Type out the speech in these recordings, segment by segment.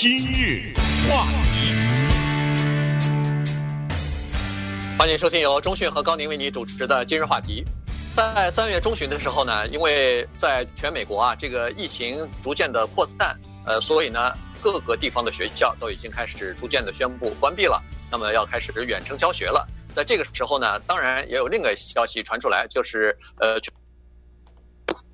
今日话题，欢迎收听由中讯和高宁为你主持的今日话题。在三月中旬的时候呢，因为在全美国啊，这个疫情逐渐的扩散，呃，所以呢，各个地方的学校都已经开始逐渐的宣布关闭了，那么要开始远程教学了。在这个时候呢，当然也有另一个消息传出来，就是呃。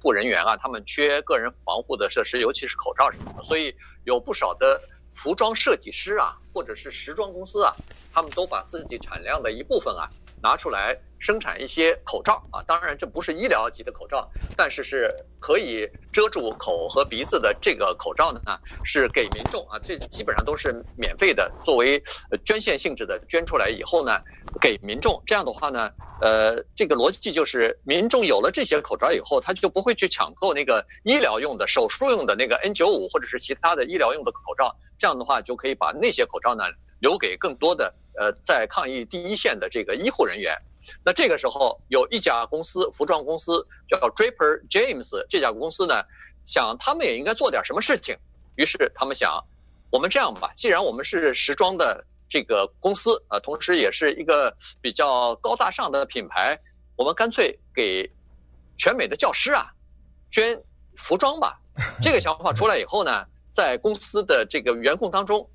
护人员啊，他们缺个人防护的设施，尤其是口罩什么的，所以有不少的服装设计师啊，或者是时装公司啊，他们都把自己产量的一部分啊拿出来。生产一些口罩啊，当然这不是医疗级的口罩，但是是可以遮住口和鼻子的这个口罩呢，是给民众啊，这基本上都是免费的，作为捐献性质的，捐出来以后呢，给民众。这样的话呢，呃，这个逻辑就是民众有了这些口罩以后，他就不会去抢购那个医疗用的、手术用的那个 N95 或者是其他的医疗用的口罩。这样的话就可以把那些口罩呢留给更多的呃在抗疫第一线的这个医护人员。那这个时候有一家公司，服装公司叫 Draper James，这家公司呢，想他们也应该做点什么事情，于是他们想，我们这样吧，既然我们是时装的这个公司，啊，同时也是一个比较高大上的品牌，我们干脆给全美的教师啊捐服装吧。这个想法出来以后呢，在公司的这个员工当中，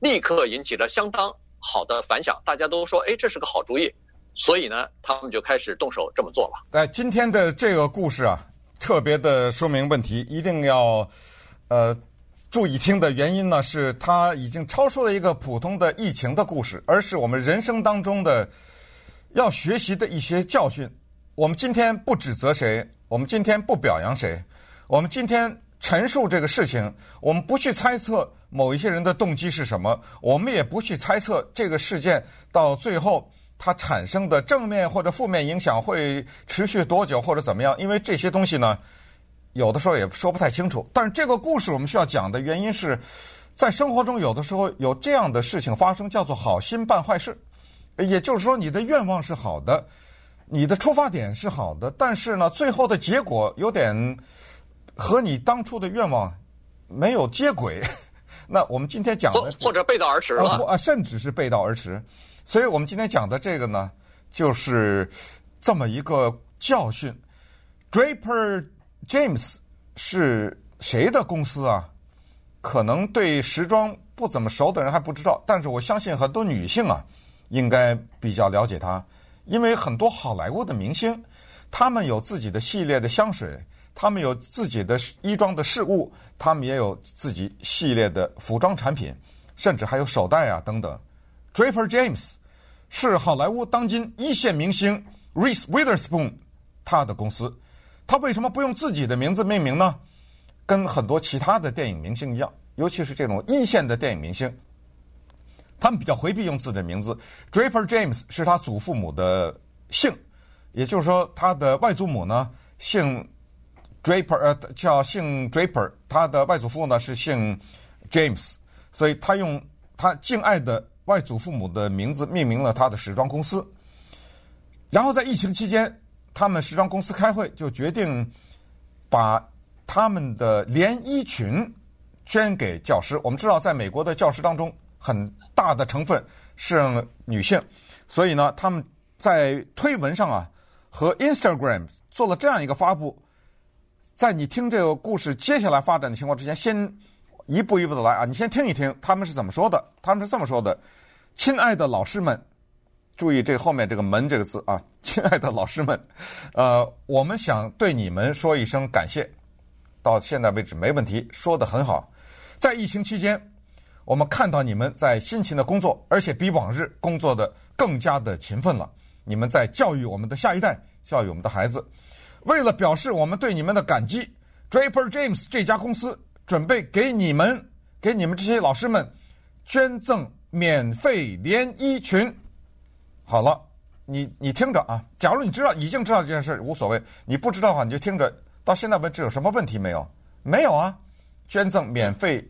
立刻引起了相当好的反响，大家都说，哎，这是个好主意。所以呢，他们就开始动手这么做了。哎，今天的这个故事啊，特别的说明问题，一定要呃注意听的原因呢，是它已经超出了一个普通的疫情的故事，而是我们人生当中的要学习的一些教训。我们今天不指责谁，我们今天不表扬谁，我们今天陈述这个事情，我们不去猜测某一些人的动机是什么，我们也不去猜测这个事件到最后。它产生的正面或者负面影响会持续多久或者怎么样？因为这些东西呢，有的时候也说不太清楚。但是这个故事我们需要讲的原因是，在生活中有的时候有这样的事情发生，叫做好心办坏事。也就是说，你的愿望是好的，你的出发点是好的，但是呢，最后的结果有点和你当初的愿望没有接轨。那我们今天讲的或者背道而驰了啊，甚至是背道而驰。所以我们今天讲的这个呢，就是这么一个教训。Draper James 是谁的公司啊？可能对时装不怎么熟的人还不知道，但是我相信很多女性啊，应该比较了解它，因为很多好莱坞的明星，他们有自己的系列的香水，他们有自己的衣装的饰物，他们也有自己系列的服装产品，甚至还有手袋啊等等。Draper James 是好莱坞当今一线明星 Reese Witherspoon 他的公司，他为什么不用自己的名字命名呢？跟很多其他的电影明星一样，尤其是这种一线的电影明星，他们比较回避用自己的名字。Draper James 是他祖父母的姓，也就是说他的外祖母呢姓 Draper，呃叫姓 Draper，他的外祖父呢是姓 James，所以他用他敬爱的。外祖父母的名字命名了他的时装公司，然后在疫情期间，他们时装公司开会就决定把他们的连衣裙捐给教师。我们知道，在美国的教师当中，很大的成分是女性，所以呢，他们在推文上啊和 Instagram 做了这样一个发布。在你听这个故事接下来发展的情况之前，先。一步一步的来啊！你先听一听他们是怎么说的。他们是这么说的：“亲爱的老师们，注意这后面这个‘门’这个字啊！亲爱的老师们，呃，我们想对你们说一声感谢。到现在为止没问题，说得很好。在疫情期间，我们看到你们在辛勤的工作，而且比往日工作的更加的勤奋了。你们在教育我们的下一代，教育我们的孩子。为了表示我们对你们的感激，Draper James 这家公司。”准备给你们，给你们这些老师们捐赠免费连衣裙。好了，你你听着啊。假如你知道，已经知道这件事无所谓。你不知道的话，你就听着。到现在为止有什么问题没有？没有啊。捐赠免费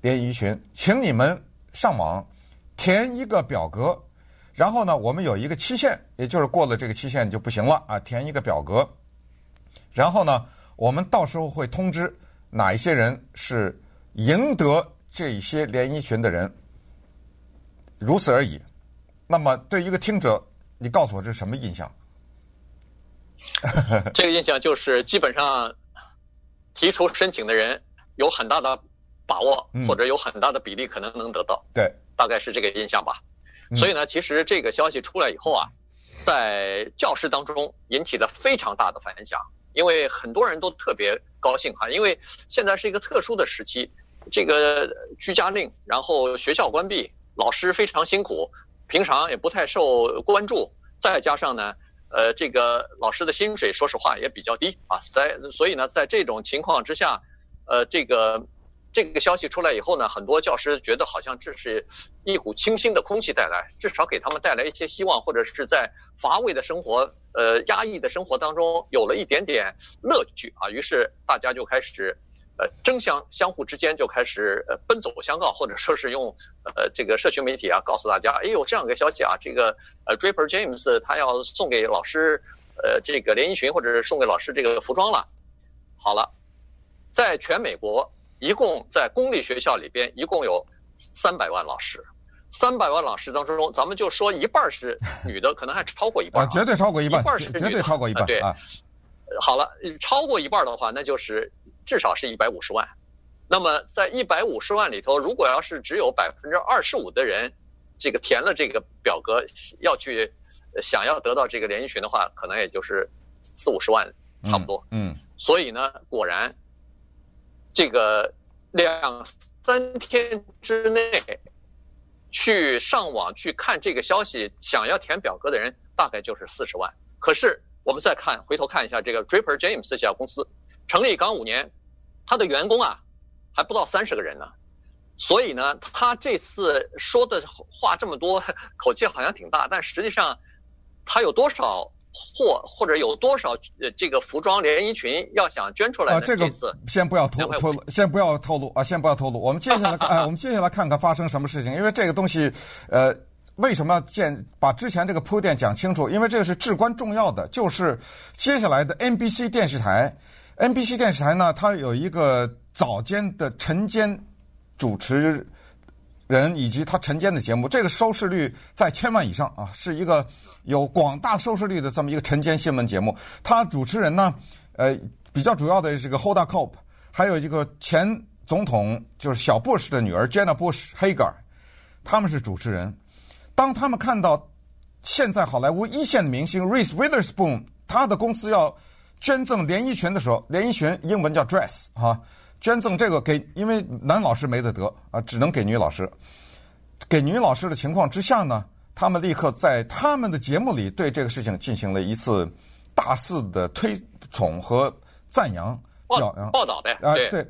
连衣裙，请你们上网填一个表格，然后呢，我们有一个期限，也就是过了这个期限就不行了啊。填一个表格，然后呢，我们到时候会通知。哪一些人是赢得这些连衣裙的人，如此而已。那么，对一个听者，你告诉我这是什么印象？这个印象就是，基本上提出申请的人有很大的把握，或者有很大的比例可能能得到。对，大概是这个印象吧。所以呢，其实这个消息出来以后啊，在教师当中引起了非常大的反响，因为很多人都特别高兴哈，因为现在是一个特殊的时期，这个居家令，然后学校关闭，老师非常辛苦，平常也不太受关注，再加上呢，呃，这个老师的薪水说实话也比较低啊，在所以呢，在这种情况之下，呃，这个。这个消息出来以后呢，很多教师觉得好像这是一股清新的空气带来，至少给他们带来一些希望，或者是在乏味的生活、呃压抑的生活当中有了一点点乐趣啊。于是大家就开始呃争相相互之间就开始奔走相告，或者说是用呃这个社群媒体啊告诉大家，哎呦这样一个消息啊，这个呃 Draper James 他要送给老师呃这个连衣裙，或者是送给老师这个服装了。好了，在全美国。一共在公立学校里边，一共有三百万老师，三百万老师当中，咱们就说一半是女的，可能还超过一半，啊，绝对超过一半，一半是女的，绝对超过一半，对，啊，好了，超过一半的话，那就是至少是一百五十万。那么在一百五十万里头，如果要是只有百分之二十五的人，这个填了这个表格，要去想要得到这个连衣裙的话，可能也就是四五十万，差不多。嗯，嗯，所以呢，果然。这个两三天之内去上网去看这个消息，想要填表格的人大概就是四十万。可是我们再看，回头看一下这个 Draper James 这家公司，成立刚五年，他的员工啊还不到三十个人呢。所以呢，他这次说的话这么多，口气好像挺大，但实际上他有多少？或或者有多少呃这个服装连衣裙要想捐出来呢？啊，这个先不要透透露，先不要透露啊，先不要透露。我们接下来看，哎，我们接下来看看发生什么事情。因为这个东西，呃，为什么要建把之前这个铺垫讲清楚？因为这个是至关重要的，就是接下来的 NBC 电视台，NBC 电视台呢，它有一个早间的晨间主持人以及他晨间的节目，这个收视率在千万以上啊，是一个。有广大收视率的这么一个晨间新闻节目，他主持人呢，呃，比较主要的是个 Hoda Kotb，还有一个前总统就是小布什的女儿 Jenna Bush Hager，他们是主持人。当他们看到现在好莱坞一线的明星 Reese Witherspoon 他的公司要捐赠连衣裙的时候，连衣裙英文叫 dress 哈，捐赠这个给，因为男老师没得得啊，只能给女老师。给女老师的情况之下呢？他们立刻在他们的节目里对这个事情进行了一次大肆的推崇和赞扬，报报道呗啊，对，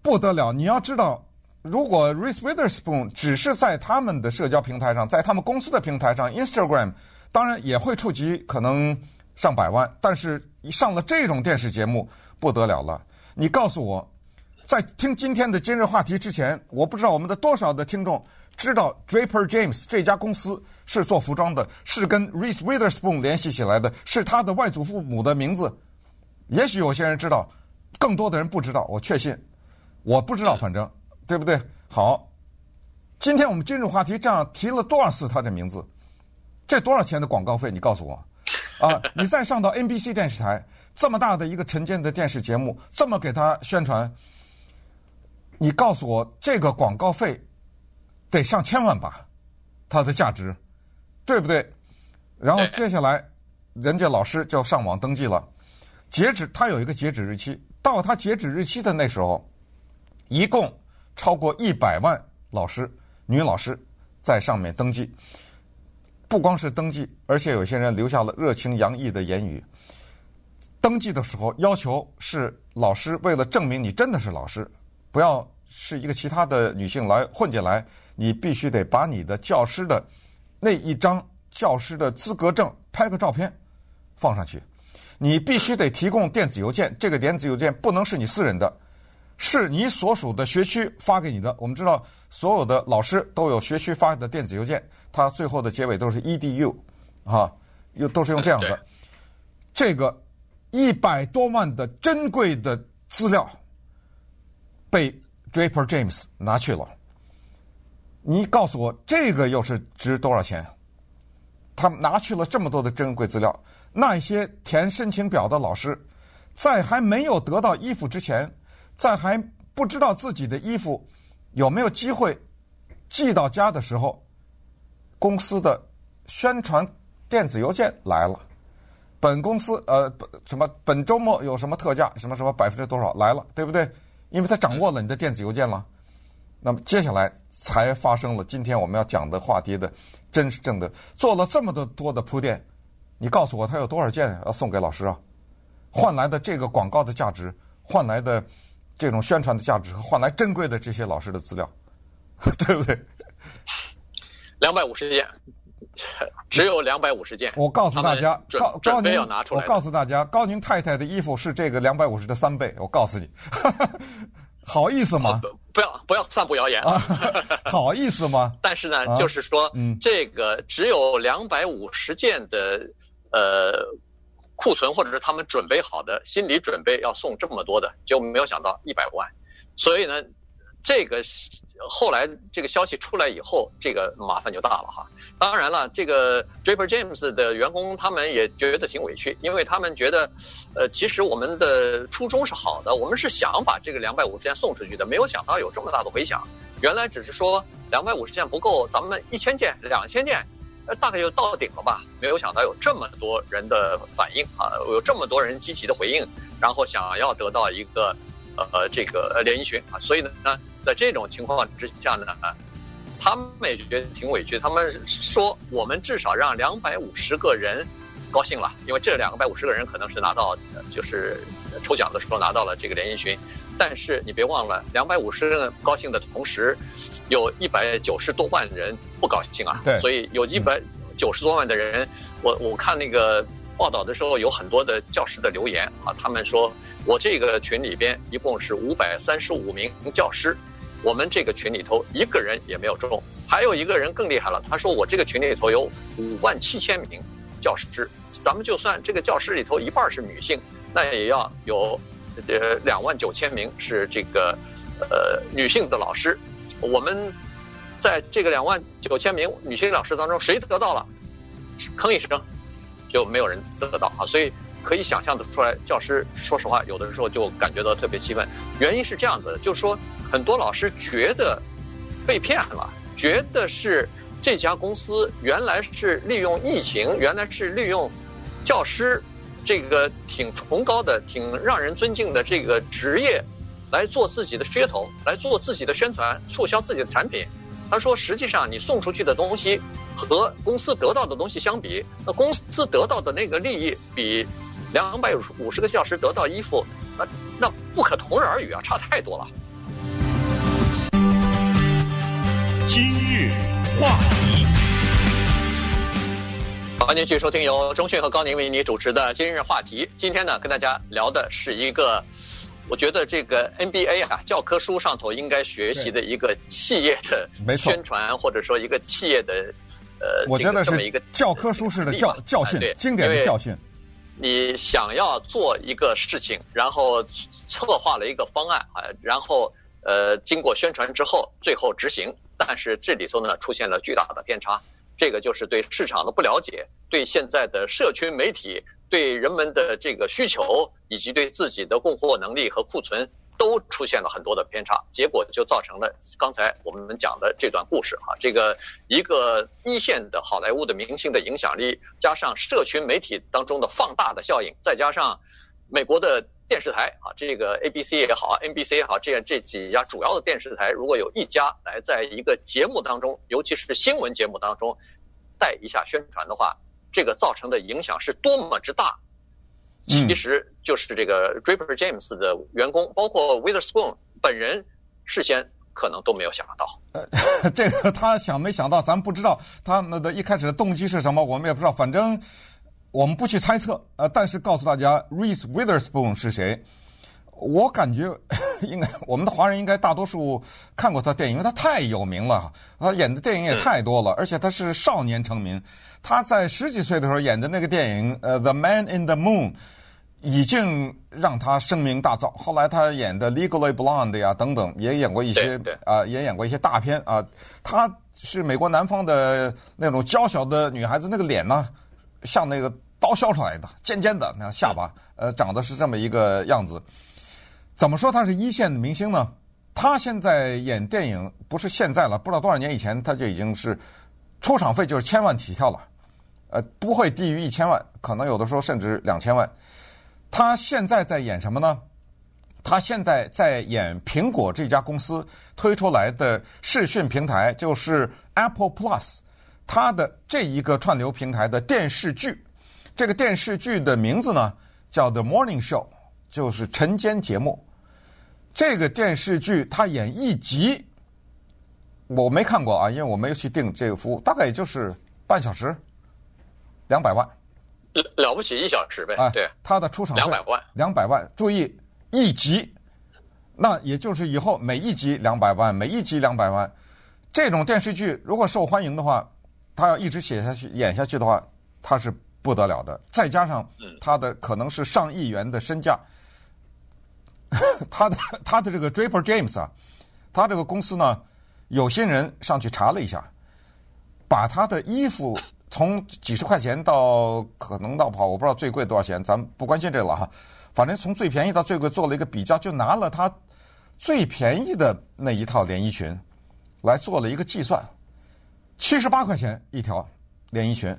不得了！你要知道，如果 Reese Witherspoon 只是在他们的社交平台上，在他们公司的平台上，Instagram，当然也会触及可能上百万，但是一上了这种电视节目，不得了了！你告诉我，在听今天的今日话题之前，我不知道我们的多少的听众。知道 Draper James 这家公司是做服装的，是跟 Reese Witherspoon 联系起来的，是他的外祖父母的名字。也许有些人知道，更多的人不知道。我确信，我不知道，反正对不对？好，今天我们今日话题，这样提了多少次他的名字？这多少钱的广告费？你告诉我啊！你再上到 NBC 电视台这么大的一个晨间的电视节目，这么给他宣传，你告诉我这个广告费？得上千万吧，它的价值，对不对？然后接下来，人家老师就上网登记了，截止他有一个截止日期，到他截止日期的那时候，一共超过一百万老师女老师在上面登记，不光是登记，而且有些人留下了热情洋溢的言语。登记的时候要求是老师为了证明你真的是老师，不要是一个其他的女性来混进来。你必须得把你的教师的那一张教师的资格证拍个照片放上去，你必须得提供电子邮件，这个电子邮件不能是你私人的，是你所属的学区发给你的。我们知道所有的老师都有学区发的电子邮件，它最后的结尾都是 edu，啊，又都是用这样的。这个一百多万的珍贵的资料被 Draper James 拿去了。你告诉我这个又是值多少钱？他拿去了这么多的珍贵资料，那些填申请表的老师，在还没有得到衣服之前，在还不知道自己的衣服有没有机会寄到家的时候，公司的宣传电子邮件来了。本公司呃，什么本周末有什么特价，什么什么百分之多少来了，对不对？因为他掌握了你的电子邮件了。那么接下来才发生了今天我们要讲的话题的真实正的，做了这么多多的铺垫，你告诉我他有多少件要送给老师啊？换来的这个广告的价值，换来的这种宣传的价值和，换来珍贵的这些老师的资料，对不对？两百五十件。只有两百五十件。我告诉大家，高高宁要拿出来。我告诉大家，高宁太太的衣服是这个两百五十的三倍。我告诉你，好意思吗？不要不要散布谣言啊！好意思吗？但是呢，就是说，这个只有两百五十件的呃库存，或者是他们准备好的心理准备要送这么多的，就没有想到一百万。所以呢。这个后来这个消息出来以后，这个麻烦就大了哈。当然了，这个 Draper James 的员工他们也觉得挺委屈，因为他们觉得，呃，其实我们的初衷是好的，我们是想把这个两百五十件送出去的，没有想到有这么大的回响。原来只是说两百五十件不够，咱们一千件、两千件，呃，大概就到顶了吧。没有想到有这么多人的反应啊，有这么多人积极的回应，然后想要得到一个呃这个连衣裙啊，所以呢。在这种情况之下呢，他们也觉得挺委屈。他们说，我们至少让两百五十个人高兴了，因为这两百五十个人可能是拿到，就是抽奖的时候拿到了这个连衣裙。但是你别忘了，两百五十个人高兴的同时，有一百九十多万人不高兴啊。对。所以有一百九十多万的人，我我看那个报道的时候，有很多的教师的留言啊，他们说我这个群里边一共是五百三十五名教师。我们这个群里头一个人也没有中，还有一个人更厉害了。他说：“我这个群里头有五万七千名教师，咱们就算这个教师里头一半是女性，那也要有呃两万九千名是这个呃女性的老师。我们在这个两万九千名女性老师当中，谁得到了？吭一声，就没有人得到啊！所以可以想象得出来，教师说实话，有的时候就感觉到特别气愤。原因是这样子，就是说。”很多老师觉得被骗了，觉得是这家公司原来是利用疫情，原来是利用教师这个挺崇高的、挺让人尊敬的这个职业来做自己的噱头，来做自己的宣传，促销自己的产品。他说，实际上你送出去的东西和公司得到的东西相比，那公司得到的那个利益比两百五十个小时得到衣服，那那不可同日而语啊，差太多了。今日话题，欢迎继续收听由中讯和高宁为你主持的今日话题。今天呢，跟大家聊的是一个，我觉得这个 NBA 啊教科书上头应该学习的一个企业的宣传，或者说一个企业的呃，我觉得是一个教科书式的教教训，经典的教训。你想要做一个事情，然后策划了一个方案啊，然后呃，经过宣传之后，最后执行。但是这里头呢，出现了巨大的偏差，这个就是对市场的不了解，对现在的社群媒体，对人们的这个需求，以及对自己的供货能力和库存，都出现了很多的偏差，结果就造成了刚才我们讲的这段故事啊，这个一个一线的好莱坞的明星的影响力，加上社群媒体当中的放大的效应，再加上美国的。电视台啊，这个 ABC 也好，NBC 也好，这样这几家主要的电视台，如果有一家来在一个节目当中，尤其是新闻节目当中带一下宣传的话，这个造成的影响是多么之大。其实就是这个 Draper James 的员工，包括 Witherspoon 本人，事先可能都没有想到。呃，这个他想没想到，咱不知道他们的一开始的动机是什么，我们也不知道，反正。我们不去猜测，呃，但是告诉大家，Reese Witherspoon 是谁？我感觉 应该我们的华人应该大多数看过他电影，因为他太有名了，他演的电影也太多了，而且他是少年成名。他在十几岁的时候演的那个电影，呃，《The Man in the Moon》，已经让他声名大噪。后来他演的《Legally Blonde》呀等等，也演过一些啊、呃，也演过一些大片啊。他是美国南方的那种娇小的女孩子，那个脸呢，像那个刀削出来的，尖尖的，那下巴，呃，长得是这么一个样子。怎么说他是一线的明星呢？他现在演电影不是现在了，不知道多少年以前他就已经是出场费就是千万起跳了，呃，不会低于一千万，可能有的时候甚至两千万。他现在在演什么呢？他现在在演苹果这家公司推出来的视讯平台，就是 Apple Plus，它的这一个串流平台的电视剧。这个电视剧的名字呢叫 The Morning Show，就是晨间节目。这个电视剧他演一集，我没看过啊，因为我没有去订这个服务，大概也就是半小时，两百万，了不起一小时呗。啊，对，他的出场费两百万，两百万。注意一集，那也就是以后每一集两百万，每一集两百万。这种电视剧如果受欢迎的话，他要一直写下去演下去的话，他是不得了的。再加上他的可能是上亿元的身价。他的他的这个 Draper James 啊，他这个公司呢，有些人上去查了一下，把他的衣服从几十块钱到可能到跑，我不知道最贵多少钱，咱们不关心这个了哈。反正从最便宜到最贵做了一个比较，就拿了他最便宜的那一套连衣裙来做了一个计算，七十八块钱一条连衣裙，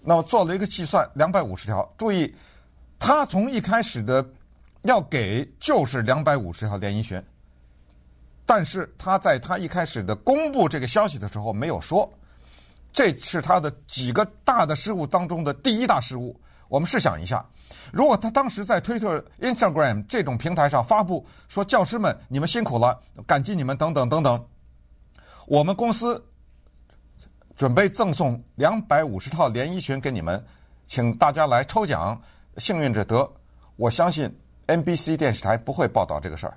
那么做了一个计算，两百五十条。注意，他从一开始的。要给就是两百五十条连衣裙，但是他在他一开始的公布这个消息的时候没有说，这是他的几个大的失误当中的第一大失误。我们试想一下，如果他当时在推特、Instagram 这种平台上发布说：“教师们，你们辛苦了，感激你们，等等等等。”我们公司准备赠送两百五十套连衣裙给你们，请大家来抽奖，幸运者得。我相信。NBC 电视台不会报道这个事儿，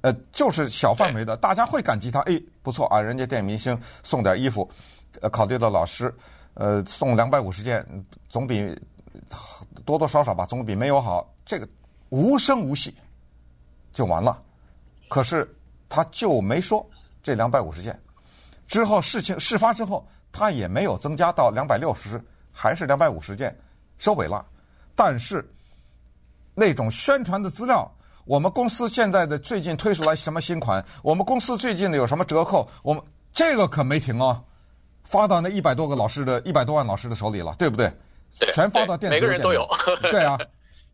呃，就是小范围的，大家会感激他。哎，不错啊，人家电影明星送点衣服，呃，考虑到老师，呃，送两百五十件，总比多多少少吧，总比没有好。这个无声无息就完了。可是他就没说这两百五十件。之后事情事发之后，他也没有增加到两百六十，还是两百五十件，收尾了。但是。那种宣传的资料，我们公司现在的最近推出来什么新款？我们公司最近的有什么折扣？我们这个可没停哦，发到那一百多个老师的一百多万老师的手里了，对不对？对，全发到电子。每个人都有。对啊，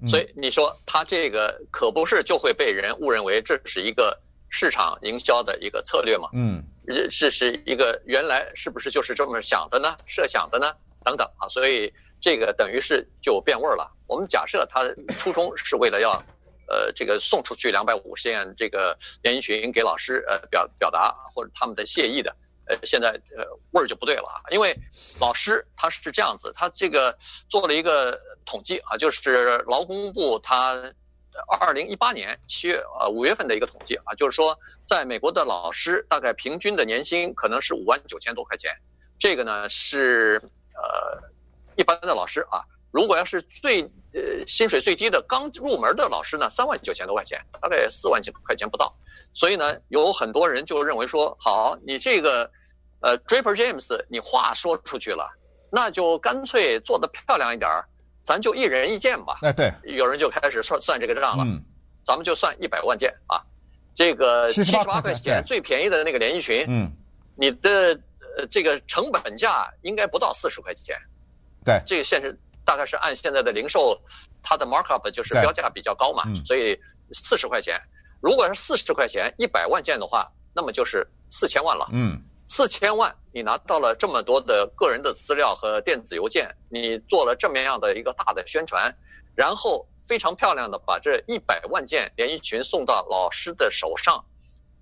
嗯、所以你说他这个可不是就会被人误认为这是一个市场营销的一个策略吗？嗯，这是一个原来是不是就是这么想的呢？设想的呢？等等啊，所以。这个等于是就变味儿了。我们假设他初衷是为了要，呃，这个送出去两百五十件这个连衣裙给老师，呃，表表达或者他们的谢意的，呃，现在呃味儿就不对了啊。因为老师他是这样子，他这个做了一个统计啊，就是劳工部他二零一八年七月呃五月份的一个统计啊，就是说在美国的老师大概平均的年薪可能是五万九千多块钱，这个呢是呃。一般的老师啊，如果要是最呃薪水最低的刚入门的老师呢，三万九千多块钱，大概四万几块钱不到。所以呢，有很多人就认为说，好，你这个呃 Draper James，你话说出去了，那就干脆做得漂亮一点儿，咱就一人一件吧。哎，对，有人就开始算算这个账了。嗯，咱们就算一百万件啊，这个七十八块钱最便宜的那个连衣裙，嗯，你的呃这个成本价应该不到四十块钱。对，这个现实大概是按现在的零售，它的 markup 就是标价比较高嘛，所以四十块钱。如果是四十块钱一百万件的话，那么就是四千万了。嗯，四千万你拿到了这么多的个人的资料和电子邮件，你做了这么样的一个大的宣传，然后非常漂亮的把这一百万件连衣裙送到老师的手上。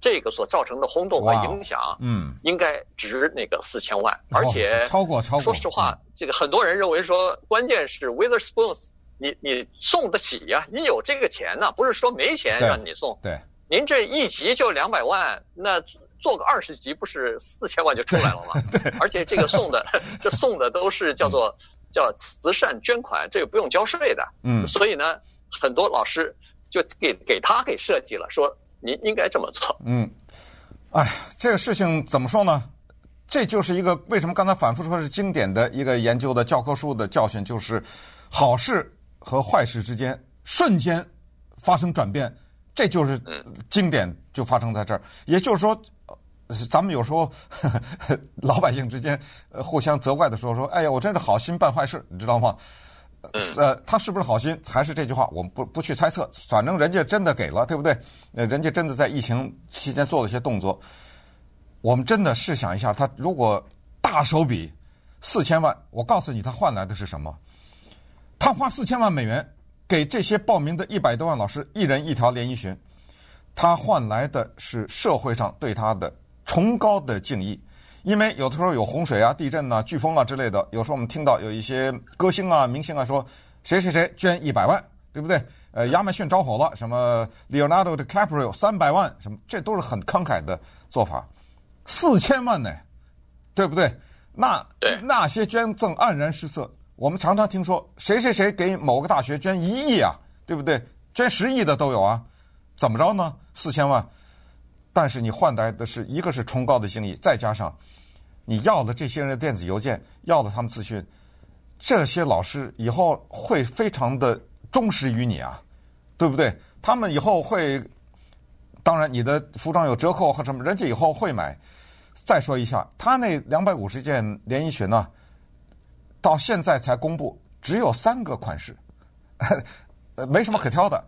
这个所造成的轰动和影响，嗯，应该值那个四千万，而且超过超过。说实话，这个很多人认为说，关键是 Witherspoon，你你送得起呀？你有这个钱呢，不是说没钱让你送。对，您这一集就两百万，那做个二十集不是四千万就出来了吗？对，而且这个送的，这送的都是叫做叫慈善捐款，这个不用交税的。嗯，所以呢，很多老师就给给他给设计了，说您应该这么做。嗯，哎，这个事情怎么说呢？这就是一个为什么刚才反复说是经典的一个研究的教科书的教训，就是好事和坏事之间瞬间发生转变，这就是经典就发生在这儿。也就是说。咱们有时候 老百姓之间呃互相责怪的时候说，哎呀，我真是好心办坏事，你知道吗？呃，他是不是好心？还是这句话，我们不不去猜测，反正人家真的给了，对不对？呃，人家真的在疫情期间做了一些动作。我们真的试想一下，他如果大手笔四千万，我告诉你，他换来的是什么？他花四千万美元给这些报名的一百多万老师一人一条连衣裙，他换来的是社会上对他的。崇高的敬意，因为有的时候有洪水啊、地震啊、飓风啊之类的，有时候我们听到有一些歌星啊、明星啊说谁谁谁捐一百万，对不对？呃，亚马逊着火了，什么 Leonardo DiCaprio 三百万，什么这都是很慷慨的做法。四千万呢，对不对？那那些捐赠黯然失色。我们常常听说谁谁谁给某个大学捐一亿啊，对不对？捐十亿的都有啊，怎么着呢？四千万。但是你换来的是一个是崇高的敬意，再加上你要了这些人的电子邮件，要了他们资讯，这些老师以后会非常的忠实于你啊，对不对？他们以后会，当然你的服装有折扣和什么，人家以后会买。再说一下，他那两百五十件连衣裙呢，到现在才公布，只有三个款式，呃，没什么可挑的。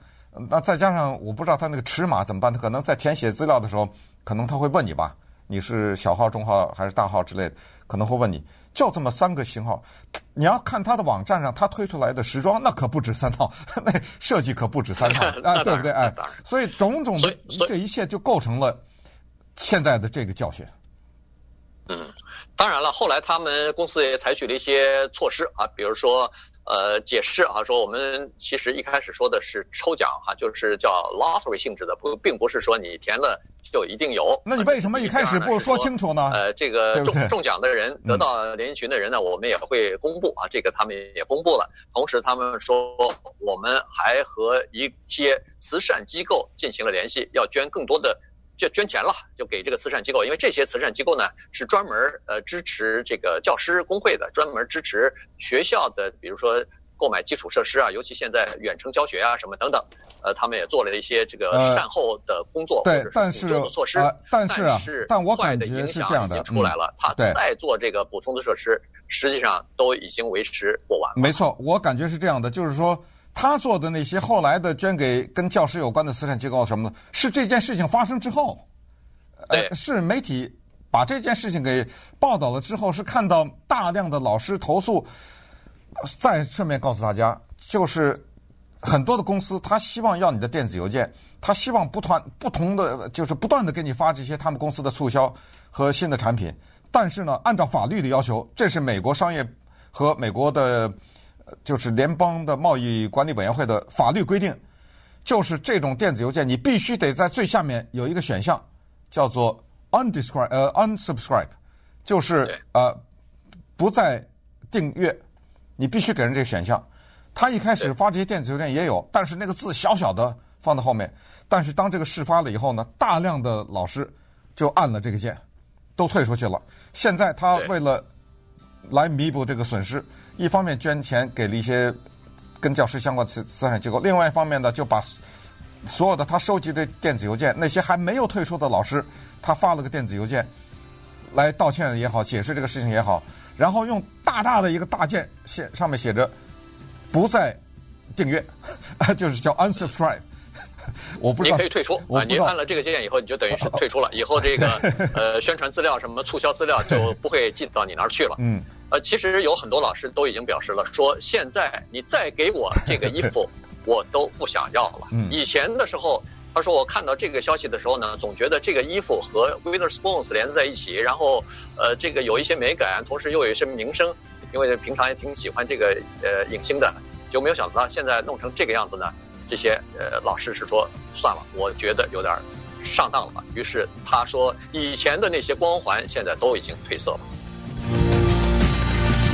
那再加上我不知道他那个尺码怎么办？他可能在填写资料的时候，可能他会问你吧，你是小号、中号还是大号之类的，可能会问你。就这么三个型号，你要看他的网站上他推出来的时装，那可不止三套，那设计可不止三套 啊，对不对？哎，所以种种的这一切就构成了现在的这个教训。嗯，当然了，后来他们公司也采取了一些措施啊，比如说。呃，解释啊，说我们其实一开始说的是抽奖哈、啊，就是叫 lottery 性质的，不，并不是说你填了就一定有。那你为什么一开始不说清楚呢？呃，这个中中奖的人得到连衣裙的人呢，我们也会公布啊，这个他们也公布了。同时，他们说我们还和一些慈善机构进行了联系，要捐更多的。就捐钱了，就给这个慈善机构，因为这些慈善机构呢是专门呃支持这个教师工会的，专门支持学校的，比如说购买基础设施啊，尤其现在远程教学啊什么等等，呃，他们也做了一些这个善后的工作，呃、或者是补救的措施。呃、但是但是但我感觉是这样的，坏的影响已经出来了，他再做这个补充的设施，实际上都已经维持过完了。没错，我感觉是这样的，就是说。他做的那些后来的捐给跟教师有关的慈善机构什么的，是这件事情发生之后，呃，是媒体把这件事情给报道了之后，是看到大量的老师投诉。再顺便告诉大家，就是很多的公司他希望要你的电子邮件，他希望不断不同的就是不断的给你发这些他们公司的促销和新的产品，但是呢，按照法律的要求，这是美国商业和美国的。就是联邦的贸易管理委员会的法律规定，就是这种电子邮件，你必须得在最下面有一个选项，叫做 undescribe 呃 unsubscribe，就是呃不再订阅，你必须给人这个选项。他一开始发这些电子邮件也有，但是那个字小小的放在后面。但是当这个事发了以后呢，大量的老师就按了这个键，都退出去了。现在他为了来弥补这个损失。一方面捐钱给了一些跟教师相关慈慈善机构，另外一方面呢，就把所有的他收集的电子邮件，那些还没有退出的老师，他发了个电子邮件来道歉也好，解释这个事情也好，然后用大大的一个大键写上面写着不再订阅，就是叫 unsubscribe。我不知道你可以退出啊，您按了这个键以后，你就等于是退出了，以后这个呃宣传资料什么促销资料就不会寄到你那儿去了。嗯。呃，其实有很多老师都已经表示了，说现在你再给我这个衣服，我都不想要了。以前的时候，他说我看到这个消息的时候呢，总觉得这个衣服和 Witherspoons 连在一起，然后呃，这个有一些美感，同时又有一些名声，因为平常也挺喜欢这个呃影星的，就没有想到现在弄成这个样子呢。这些呃老师是说算了，我觉得有点上当了。于是他说，以前的那些光环现在都已经褪色了。